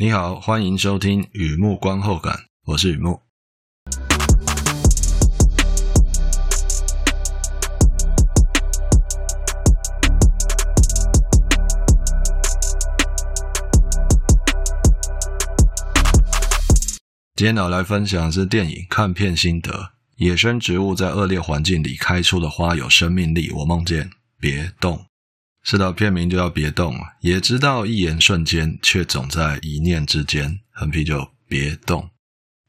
你好，欢迎收听雨木观后感，我是雨木。今天我来分享的是电影看片心得。野生植物在恶劣环境里开出的花有生命力。我梦见别动，知道，片名就要别动。也知道一言瞬间，却总在一念之间。横批就别动。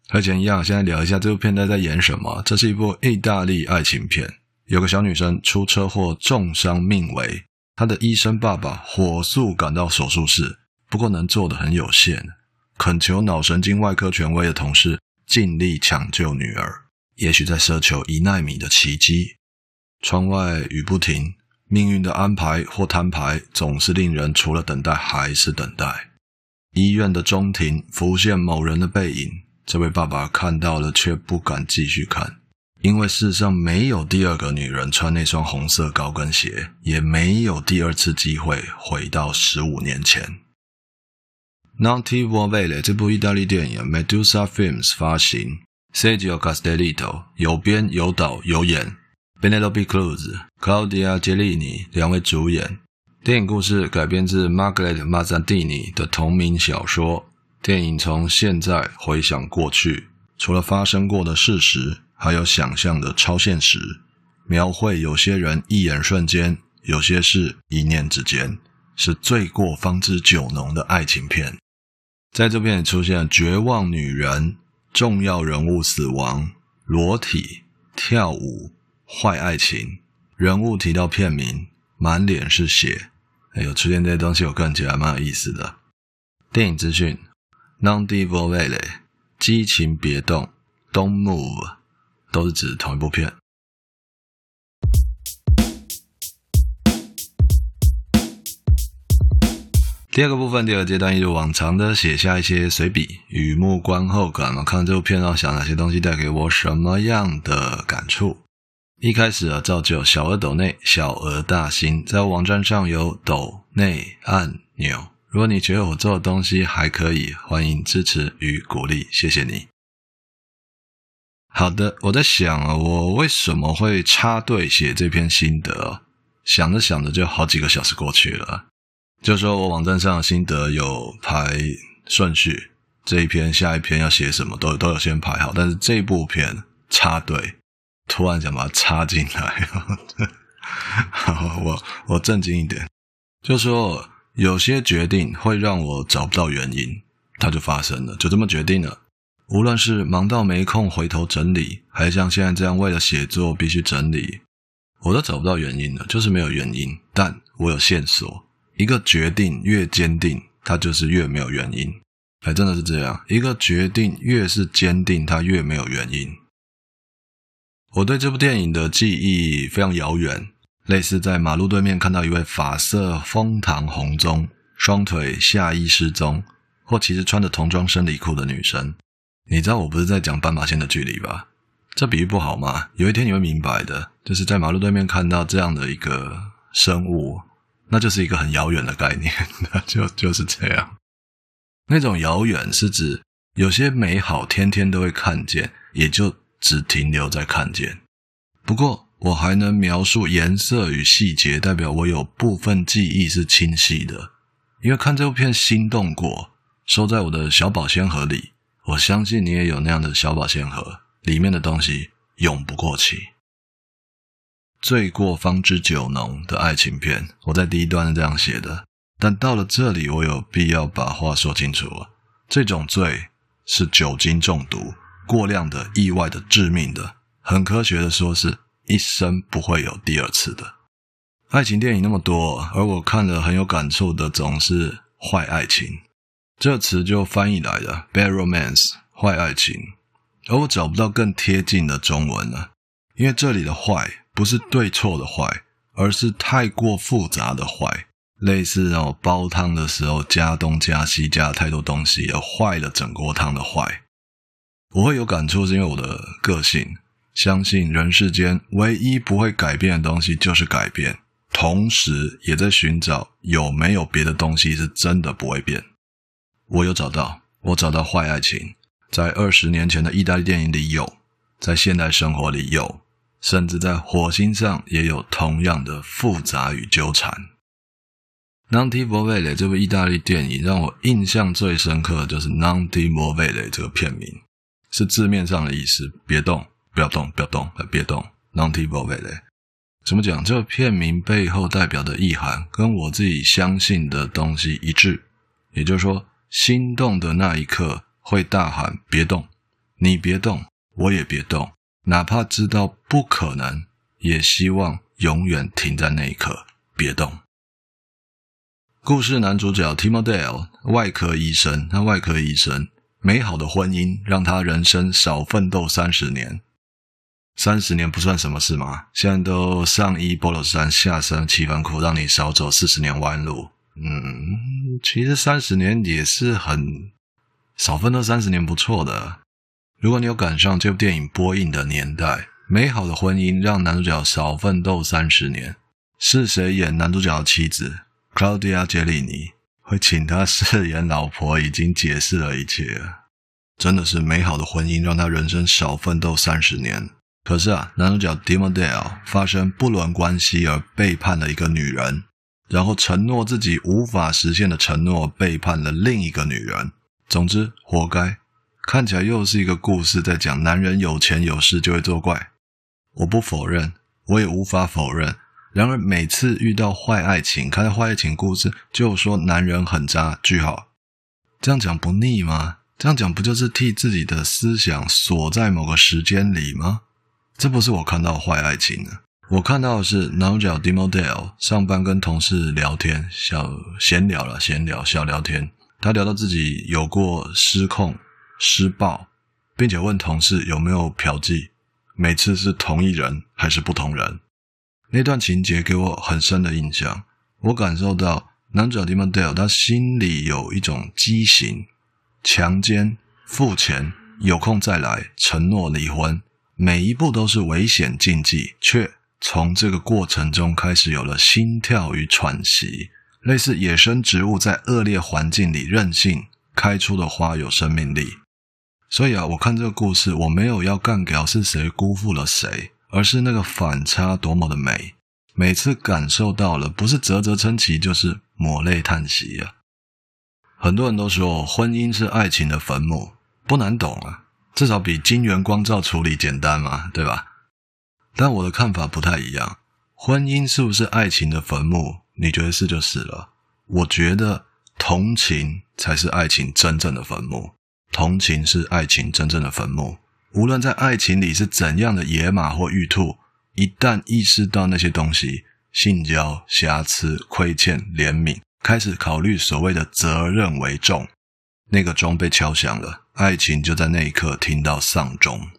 和前一样，现在聊一下这部片在在演什么。这是一部意大利爱情片，有个小女生出车祸重伤命危，她的医生爸爸火速赶到手术室，不过能做的很有限。恳求脑神经外科权威的同事尽力抢救女儿，也许在奢求一纳米的奇迹。窗外雨不停，命运的安排或摊牌总是令人除了等待还是等待。医院的中庭浮现某人的背影，这位爸爸看到了却不敢继续看，因为世上没有第二个女人穿那双红色高跟鞋，也没有第二次机会回到十五年前。Non ti v o v e l e 这部意大利电影，Medusa Films 发行，Sergio Castellitto 有编有导有演 Benelope Cruz、Claudia Gelini 两位主演。电影故事改编自 Margaret Mazzantini 的同名小说。电影从现在回想过去，除了发生过的事实，还有想象的超现实，描绘有些人一眼瞬间，有些事一念之间，是醉过方知酒浓的爱情片。在这片出现绝望女人、重要人物死亡、裸体、跳舞、坏爱情，人物提到片名，满脸是血。哎呦，出现这些东西，我看起来蛮有意思的。电影资讯：Non ti vuoi vedere，激情别动，Don't move，都是指同一部片。第二个部分，第二阶段，一如往常的写下一些随笔，雨幕观后感嘛。看这部片，要想哪些东西带给我什么样的感触？一开始啊，照旧小额抖内，小额大新，在网站上有抖内按钮。如果你觉得我做的东西还可以，欢迎支持与鼓励，谢谢你。好的，我在想啊，我为什么会插队写这篇心得？想着想着，就好几个小时过去了。就说我网站上的心得有排顺序，这一篇、下一篇要写什么都都有先排好，但是这部片插队，突然想把它插进来，好，我我正经一点，就说有些决定会让我找不到原因，它就发生了，就这么决定了。无论是忙到没空回头整理，还是像现在这样为了写作必须整理，我都找不到原因了，就是没有原因，但我有线索。一个决定越坚定，它就是越没有原因。哎，真的是这样。一个决定越是坚定，它越没有原因。我对这部电影的记忆非常遥远，类似在马路对面看到一位发色丰唐红棕、双腿下衣失踪，或其实穿着童装生理裤的女生。你知道我不是在讲斑马线的距离吧？这比喻不好吗？有一天你会明白的，就是在马路对面看到这样的一个生物。那就是一个很遥远的概念，那就就是这样。那种遥远是指有些美好天天都会看见，也就只停留在看见。不过我还能描述颜色与细节，代表我有部分记忆是清晰的，因为看这部片心动过，收在我的小保鲜盒里。我相信你也有那样的小保鲜盒，里面的东西永不过期。醉过方知酒浓的爱情片，我在第一段是这样写的，但到了这里，我有必要把话说清楚了。这种醉是酒精中毒，过量的、意外的、致命的，很科学的说，是一生不会有第二次的。爱情电影那么多，而我看了很有感触的，总是坏爱情。这词就翻译来的 bad romance，坏爱情，而我找不到更贴近的中文了，因为这里的坏。不是对错的坏，而是太过复杂的坏，类似让我煲汤的时候加东加西加太多东西而坏了整锅汤的坏。我会有感触，是因为我的个性相信人世间唯一不会改变的东西就是改变，同时也在寻找有没有别的东西是真的不会变。我有找到，我找到坏爱情，在二十年前的意大利电影里有，在现代生活里有，甚至在火星上也有同样的复杂与纠缠。Non ti muovere 这部意大利电影让我印象最深刻的就是 Non ti muovere 这个片名，是字面上的意思，别动，不要动，不要动，别动。Non ti muovere 怎么讲？这个片名背后代表的意涵跟我自己相信的东西一致，也就是说，心动的那一刻会大喊“别动”，你别动，我也别动，哪怕知道不可能，也希望永远停在那一刻，别动。故事男主角 Timo Dale 外科医生，他外科医生美好的婚姻让他人生少奋斗三十年。三十年不算什么事嘛，现在都上衣波罗衫，下身七分裤，让你少走四十年弯路。嗯，其实三十年也是很少奋斗三十年不错的。如果你有赶上这部电影播映的年代，美好的婚姻让男主角少奋斗三十年。是谁演男主角的妻子？Claudia Gelini 会请他饰演老婆，已经解释了一切。真的是美好的婚姻，让他人生少奋斗三十年。可是啊，男主角 Timo Dale 发生不伦关系而背叛了一个女人，然后承诺自己无法实现的承诺，背叛了另一个女人。总之，活该。看起来又是一个故事，在讲男人有钱有势就会作怪。我不否认，我也无法否认。然而，每次遇到坏爱情，看到坏爱情故事，就说男人很渣，句号。这样讲不腻吗？这样讲不就是替自己的思想锁在某个时间里吗？这不是我看到坏爱情呢。我看到的是男主角 Dimo Dale 上班跟同事聊天，小闲聊了，闲聊，小聊天。他聊到自己有过失控、施暴，并且问同事有没有嫖妓，每次是同一人还是不同人。那段情节给我很深的印象，我感受到男主角 Timo Dale 他心里有一种畸形，强奸、付钱、有空再来、承诺离婚，每一步都是危险禁忌，却从这个过程中开始有了心跳与喘息，类似野生植物在恶劣环境里任性开出的花有生命力。所以啊，我看这个故事，我没有要干掉是谁辜负了谁。而是那个反差多么的美，每次感受到了，不是啧啧称奇，就是抹泪叹息啊！很多人都说婚姻是爱情的坟墓，不难懂啊，至少比晶圆光照处理简单嘛，对吧？但我的看法不太一样，婚姻是不是爱情的坟墓？你觉得是就是了。我觉得同情才是爱情真正的坟墓，同情是爱情真正的坟墓。无论在爱情里是怎样的野马或玉兔，一旦意识到那些东西——性交、瑕疵、亏欠、怜悯，开始考虑所谓的责任为重，那个钟被敲响了，爱情就在那一刻听到丧钟。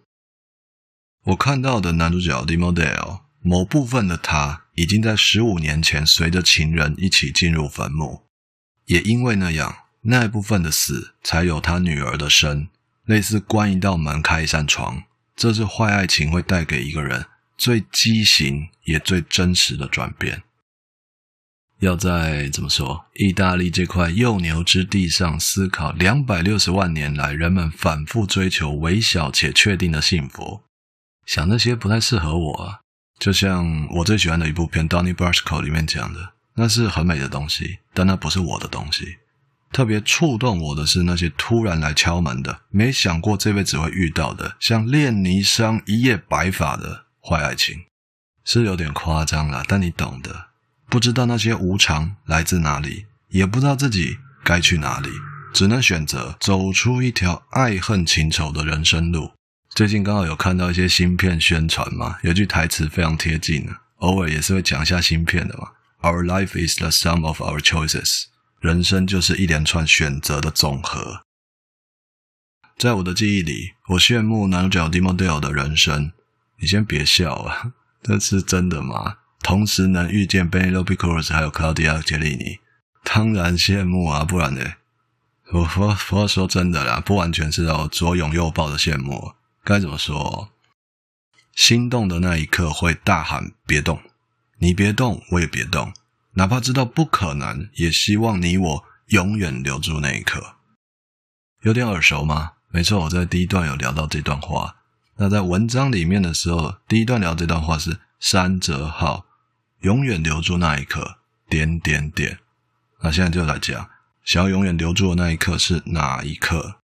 我看到的男主角 dimodale 某部分的他已经在十五年前随着情人一起进入坟墓，也因为那样，那一部分的死，才有他女儿的生。类似关一道门，开一扇窗，这是坏爱情会带给一个人最畸形也最真实的转变。要在怎么说，意大利这块幼牛之地上思考两百六十万年来人们反复追求微小且确定的幸福，想那些不太适合我啊。就像我最喜欢的一部片《Donnie Brasco》里面讲的，那是很美的东西，但那不是我的东西。特别触动我的是那些突然来敲门的，没想过这辈子会遇到的，像练霓裳一夜白发的坏爱情，是有点夸张了，但你懂的。不知道那些无常来自哪里，也不知道自己该去哪里，只能选择走出一条爱恨情仇的人生路。最近刚好有看到一些新片宣传嘛，有句台词非常贴近，偶尔也是会讲一下新片的嘛。Our life is the sum of our choices. 人生就是一连串选择的总和。在我的记忆里，我羡慕男主角 Dimo Dale 的人生。你先别笑啊，这是真的吗？同时能遇见 Penélope Cruz 还有 Claudia Gelini，当然羡慕啊，不然呢？我我我说真的啦，不完全是要左拥右抱的羡慕。该怎么说？心动的那一刻会大喊“别动”，你别动，我也别动。哪怕知道不可能，也希望你我永远留住那一刻。有点耳熟吗？没错，我在第一段有聊到这段话。那在文章里面的时候，第一段聊这段话是山泽浩，永远留住那一刻，点点点。那现在就来讲，想要永远留住的那一刻是哪一刻？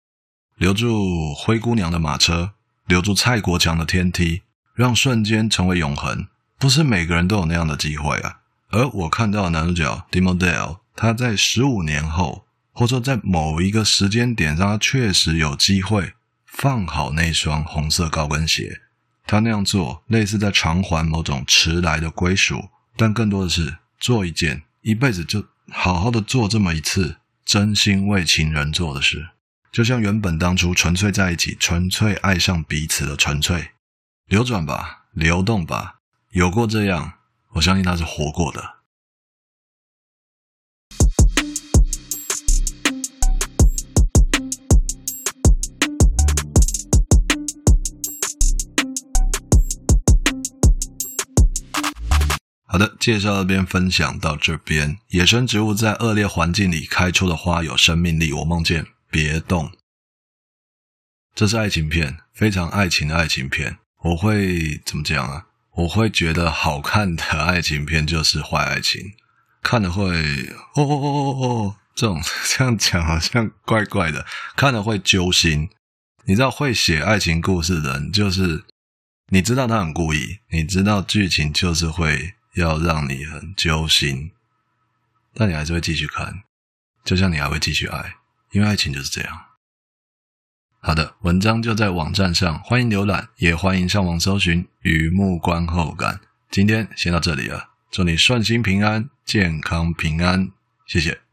留住灰姑娘的马车，留住蔡国强的天梯，让瞬间成为永恒，不是每个人都有那样的机会啊。而我看到的男主角 Demodel，他在十五年后，或者说在某一个时间点上，他确实有机会放好那双红色高跟鞋。他那样做，类似在偿还某种迟来的归属，但更多的是做一件一辈子就好好的做这么一次，真心为情人做的事。就像原本当初纯粹在一起、纯粹爱上彼此的纯粹，流转吧，流动吧，有过这样，我相信他是活过的。好的，介绍这边分享到这边。野生植物在恶劣环境里开出的花有生命力。我梦见。别动，这是爱情片，非常爱情的爱情片。我会怎么讲啊？我会觉得好看的爱情片就是坏爱情，看了会哦哦哦哦哦，这种 这样讲好像怪怪的，看了会揪心。你知道会写爱情故事的人，就是你知道他很故意，你知道剧情就是会要让你很揪心，但你还是会继续看，就像你还会继续爱。因为爱情就是这样。好的，文章就在网站上，欢迎浏览，也欢迎上网搜寻“雨幕观后感”。今天先到这里了，祝你顺心平安，健康平安，谢谢。